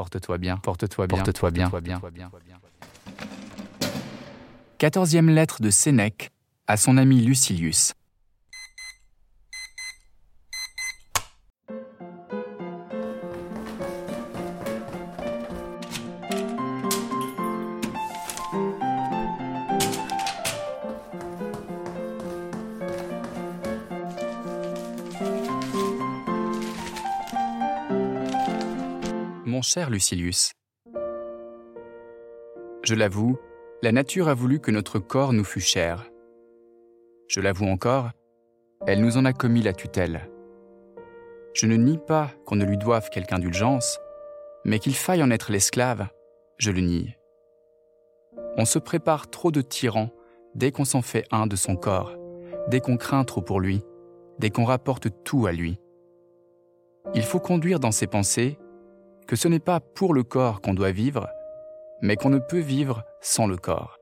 Porte-toi bien, porte-toi bien, porte-toi bien, porte-toi bien. Quatorzième lettre de Sénèque à son ami Lucilius. Cher Lucilius, je l'avoue, la nature a voulu que notre corps nous fût cher. Je l'avoue encore, elle nous en a commis la tutelle. Je ne nie pas qu'on ne lui doive quelque indulgence, mais qu'il faille en être l'esclave, je le nie. On se prépare trop de tyrans dès qu'on s'en fait un de son corps, dès qu'on craint trop pour lui, dès qu'on rapporte tout à lui. Il faut conduire dans ses pensées que ce n'est pas pour le corps qu'on doit vivre, mais qu'on ne peut vivre sans le corps.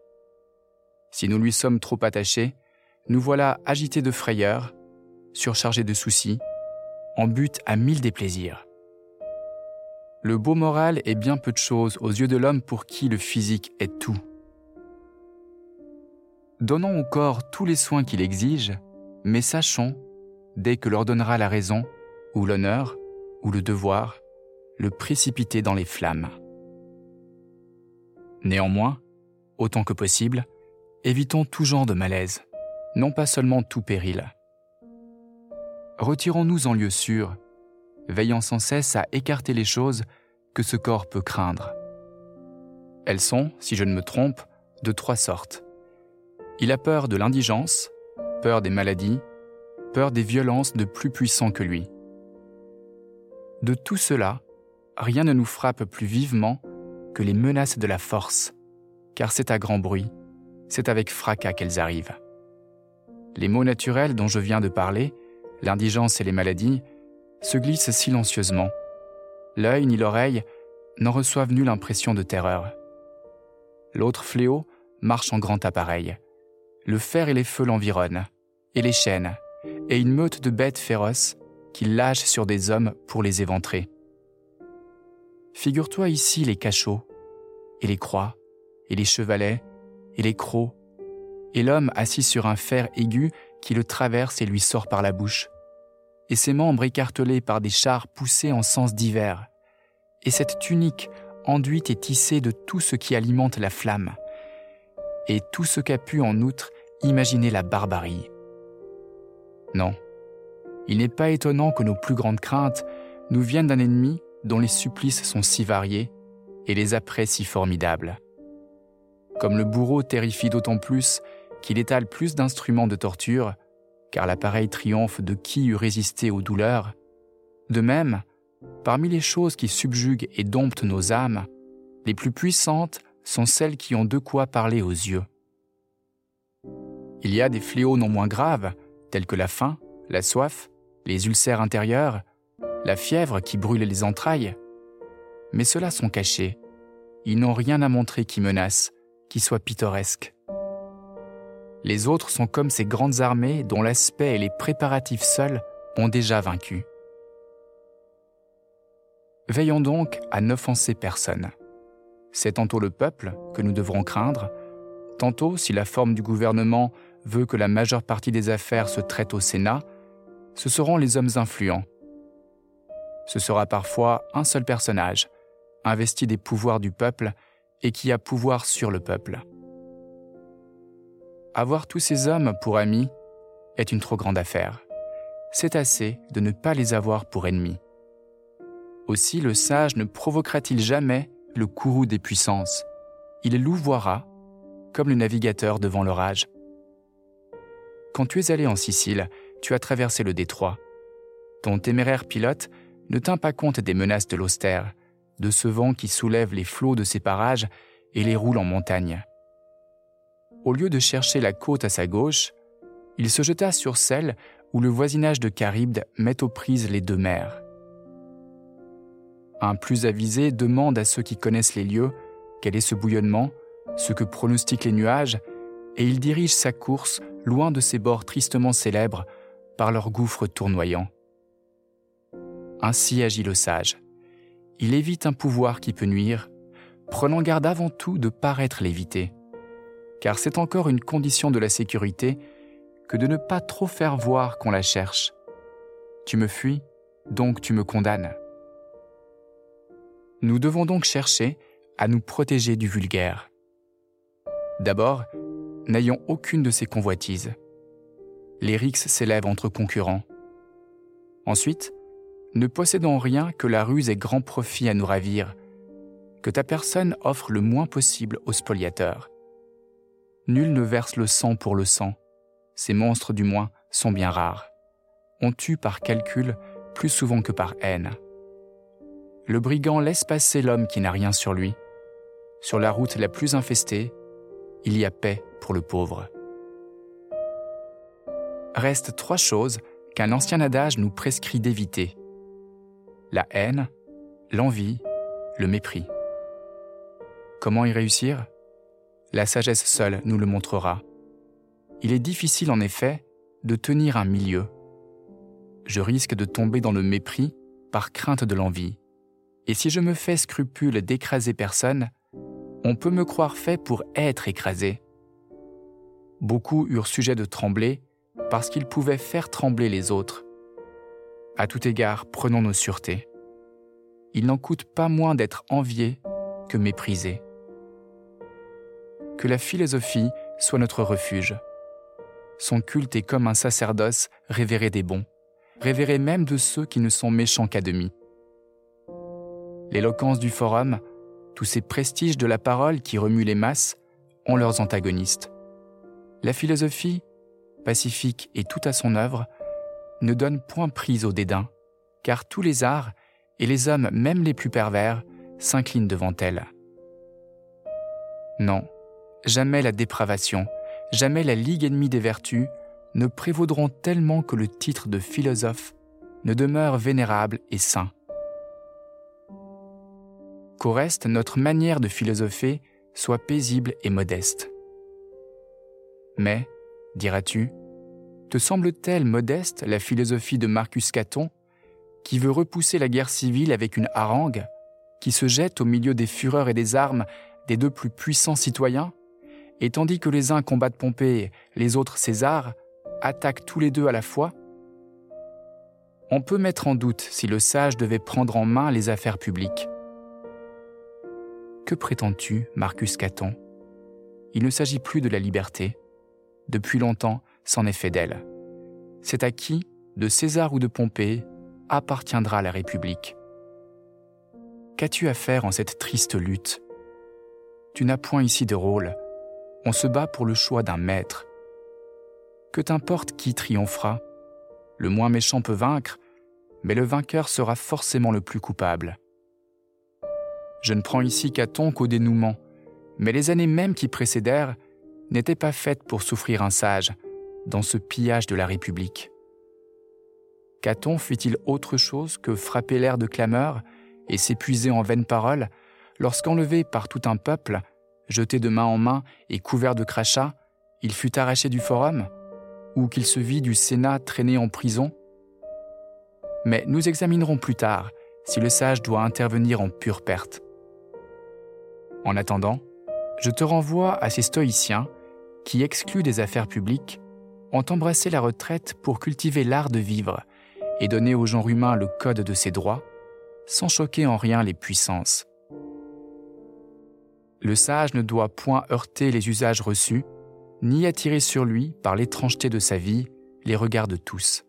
Si nous lui sommes trop attachés, nous voilà agités de frayeur, surchargés de soucis, en but à mille déplaisirs. Le beau moral est bien peu de choses aux yeux de l'homme pour qui le physique est tout. Donnons au corps tous les soins qu'il exige, mais sachons, dès que leur donnera la raison, ou l'honneur, ou le devoir, le précipiter dans les flammes. Néanmoins, autant que possible, évitons tout genre de malaise, non pas seulement tout péril. Retirons-nous en lieu sûr, veillant sans cesse à écarter les choses que ce corps peut craindre. Elles sont, si je ne me trompe, de trois sortes. Il a peur de l'indigence, peur des maladies, peur des violences de plus puissants que lui. De tout cela, rien ne nous frappe plus vivement que les menaces de la force, car c'est à grand bruit, c'est avec fracas qu'elles arrivent. Les maux naturels dont je viens de parler, l'indigence et les maladies, se glissent silencieusement. L'œil ni l'oreille n'en reçoivent nulle impression de terreur. L'autre fléau marche en grand appareil. Le fer et les feux l'environnent, et les chaînes, et une meute de bêtes féroces qu'il lâche sur des hommes pour les éventrer. Figure-toi ici les cachots, et les croix, et les chevalets, et les crocs, et l'homme assis sur un fer aigu qui le traverse et lui sort par la bouche, et ses membres écartelés par des chars poussés en sens divers, et cette tunique enduite et tissée de tout ce qui alimente la flamme, et tout ce qu'a pu en outre imaginer la barbarie. Non, il n'est pas étonnant que nos plus grandes craintes nous viennent d'un ennemi dont les supplices sont si variés et les apprêts si formidables. Comme le bourreau terrifie d'autant plus qu'il étale plus d'instruments de torture, car l'appareil triomphe de qui eût résisté aux douleurs, de même, parmi les choses qui subjuguent et domptent nos âmes, les plus puissantes sont celles qui ont de quoi parler aux yeux. Il y a des fléaux non moins graves, tels que la faim, la soif, les ulcères intérieurs, la fièvre qui brûle les entrailles. Mais ceux-là sont cachés. Ils n'ont rien à montrer qui menace, qui soit pittoresque. Les autres sont comme ces grandes armées dont l'aspect et les préparatifs seuls ont déjà vaincu. Veillons donc à n'offenser personne. C'est tantôt le peuple que nous devrons craindre, tantôt, si la forme du gouvernement veut que la majeure partie des affaires se traite au Sénat, ce seront les hommes influents ce sera parfois un seul personnage, investi des pouvoirs du peuple et qui a pouvoir sur le peuple. Avoir tous ces hommes pour amis est une trop grande affaire. C'est assez de ne pas les avoir pour ennemis. Aussi le sage ne provoquera-t-il jamais le courroux des puissances. Il louvoira comme le navigateur devant l'orage. Quand tu es allé en Sicile, tu as traversé le détroit. Ton téméraire pilote ne tint pas compte des menaces de l'austère, de ce vent qui soulève les flots de ces parages et les roule en montagne. Au lieu de chercher la côte à sa gauche, il se jeta sur celle où le voisinage de Charybde met aux prises les deux mers. Un plus avisé demande à ceux qui connaissent les lieux quel est ce bouillonnement, ce que pronostiquent les nuages, et il dirige sa course loin de ces bords tristement célèbres par leurs gouffres tournoyants. Ainsi agit le sage. il évite un pouvoir qui peut nuire, prenant garde avant tout de paraître l'éviter. Car c'est encore une condition de la sécurité que de ne pas trop faire voir qu'on la cherche. Tu me fuis, donc tu me condamnes. Nous devons donc chercher à nous protéger du vulgaire. D'abord, n'ayons aucune de ces convoitises. Les rixes s'élèvent entre concurrents. Ensuite, ne possédons rien que la ruse ait grand profit à nous ravir, que ta personne offre le moins possible aux spoliateurs. Nul ne verse le sang pour le sang, ces monstres du moins sont bien rares. On tue par calcul plus souvent que par haine. Le brigand laisse passer l'homme qui n'a rien sur lui. Sur la route la plus infestée, il y a paix pour le pauvre. Restent trois choses qu'un ancien adage nous prescrit d'éviter. La haine, l'envie, le mépris. Comment y réussir? La sagesse seule nous le montrera. Il est difficile en effet de tenir un milieu. Je risque de tomber dans le mépris par crainte de l'envie. Et si je me fais scrupule d'écraser personne, on peut me croire fait pour être écrasé. Beaucoup eurent sujet de trembler parce qu'ils pouvaient faire trembler les autres. À tout égard, prenons nos sûretés. Il n'en coûte pas moins d'être envié que méprisé. Que la philosophie soit notre refuge. Son culte est comme un sacerdoce révéré des bons, révéré même de ceux qui ne sont méchants qu'à demi. L'éloquence du forum, tous ces prestiges de la parole qui remuent les masses, ont leurs antagonistes. La philosophie, pacifique et tout à son œuvre, ne donne point prise au dédain, car tous les arts, et les hommes même les plus pervers, s'inclinent devant elle. Non, jamais la dépravation, jamais la ligue ennemie des vertus ne prévaudront tellement que le titre de philosophe ne demeure vénérable et saint. Qu'au reste, notre manière de philosopher soit paisible et modeste. Mais, diras-tu, te semble-t-elle modeste la philosophie de Marcus Caton, qui veut repousser la guerre civile avec une harangue, qui se jette au milieu des fureurs et des armes des deux plus puissants citoyens, et tandis que les uns combattent Pompée, les autres César, attaquent tous les deux à la fois? On peut mettre en doute si le sage devait prendre en main les affaires publiques. Que prétends-tu, Marcus Caton? Il ne s'agit plus de la liberté. Depuis longtemps, c'en est fait d'elle. C'est à qui, de César ou de Pompée, appartiendra la République. Qu'as-tu à faire en cette triste lutte? Tu n'as point ici de rôle, on se bat pour le choix d'un maître. Que t'importe qui triomphera? Le moins méchant peut vaincre, mais le vainqueur sera forcément le plus coupable. Je ne prends ici Caton qu'au dénouement, mais les années mêmes qui précédèrent n'étaient pas faites pour souffrir un sage dans ce pillage de la République. Caton fit-il autre chose que frapper l'air de clameur et s'épuiser en vaines paroles lorsqu'enlevé par tout un peuple, jeté de main en main et couvert de crachats, il fut arraché du forum, ou qu'il se vit du Sénat traîné en prison? Mais nous examinerons plus tard si le sage doit intervenir en pure perte. En attendant, je te renvoie à ces stoïciens qui, excluent des affaires publiques, ont embrassé la retraite pour cultiver l'art de vivre et donner au genre humain le code de ses droits, sans choquer en rien les puissances. Le sage ne doit point heurter les usages reçus, ni attirer sur lui, par l'étrangeté de sa vie, les regards de tous.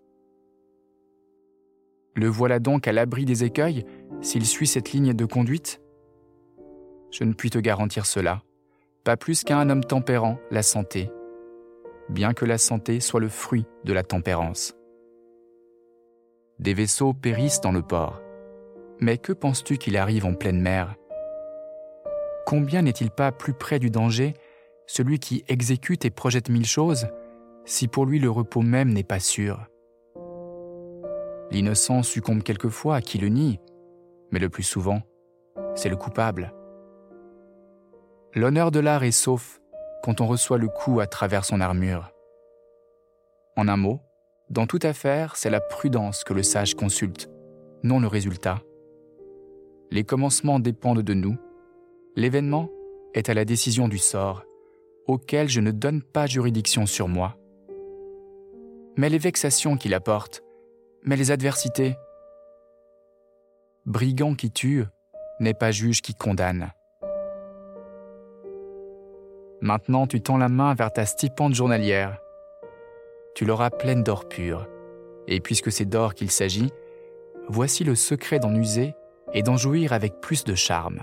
Le voilà donc à l'abri des écueils s'il suit cette ligne de conduite? Je ne puis te garantir cela, pas plus qu'à un homme tempérant la santé, bien que la santé soit le fruit de la tempérance. Des vaisseaux périssent dans le port, mais que penses-tu qu'il arrive en pleine mer? Combien n'est-il pas plus près du danger? Celui qui exécute et projette mille choses, si pour lui le repos même n'est pas sûr L'innocent succombe quelquefois à qui le nie, mais le plus souvent, c'est le coupable. L'honneur de l'art est sauf quand on reçoit le coup à travers son armure. En un mot, dans toute affaire, c'est la prudence que le sage consulte, non le résultat. les commencements dépendent de nous, l'événement est à la décision du sort, auquel je ne donne pas juridiction sur moi. Mais les vexations qu'il apporte, mais les adversités. Brigand qui tue n'est pas juge qui condamne. Maintenant tu tends la main vers ta stipende journalière. Tu l'auras pleine d'or pur. Et puisque c'est d'or qu'il s'agit, voici le secret d'en user et d'en jouir avec plus de charme.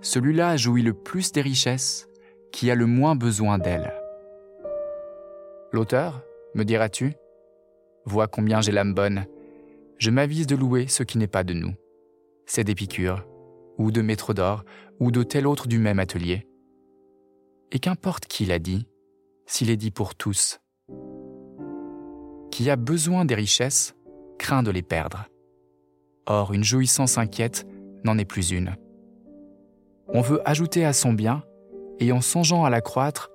Celui-là jouit le plus des richesses, qui a le moins besoin d'elles. L'auteur, me diras-tu Vois combien j'ai l'âme bonne. Je m'avise de louer ce qui n'est pas de nous. C'est d'Épicure, ou de Maître d'Or, ou de tel autre du même atelier. Et qu'importe qui l'a dit, s'il est dit pour tous. Qui a besoin des richesses craint de les perdre. Or, une jouissance inquiète n'en est plus une. On veut ajouter à son bien, et en songeant à l'accroître,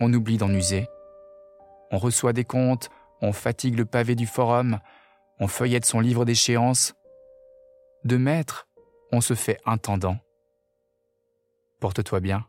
on oublie d'en user. On reçoit des comptes, on fatigue le pavé du forum, on feuillette son livre d'échéance. De maître, on se fait intendant. Porte-toi bien.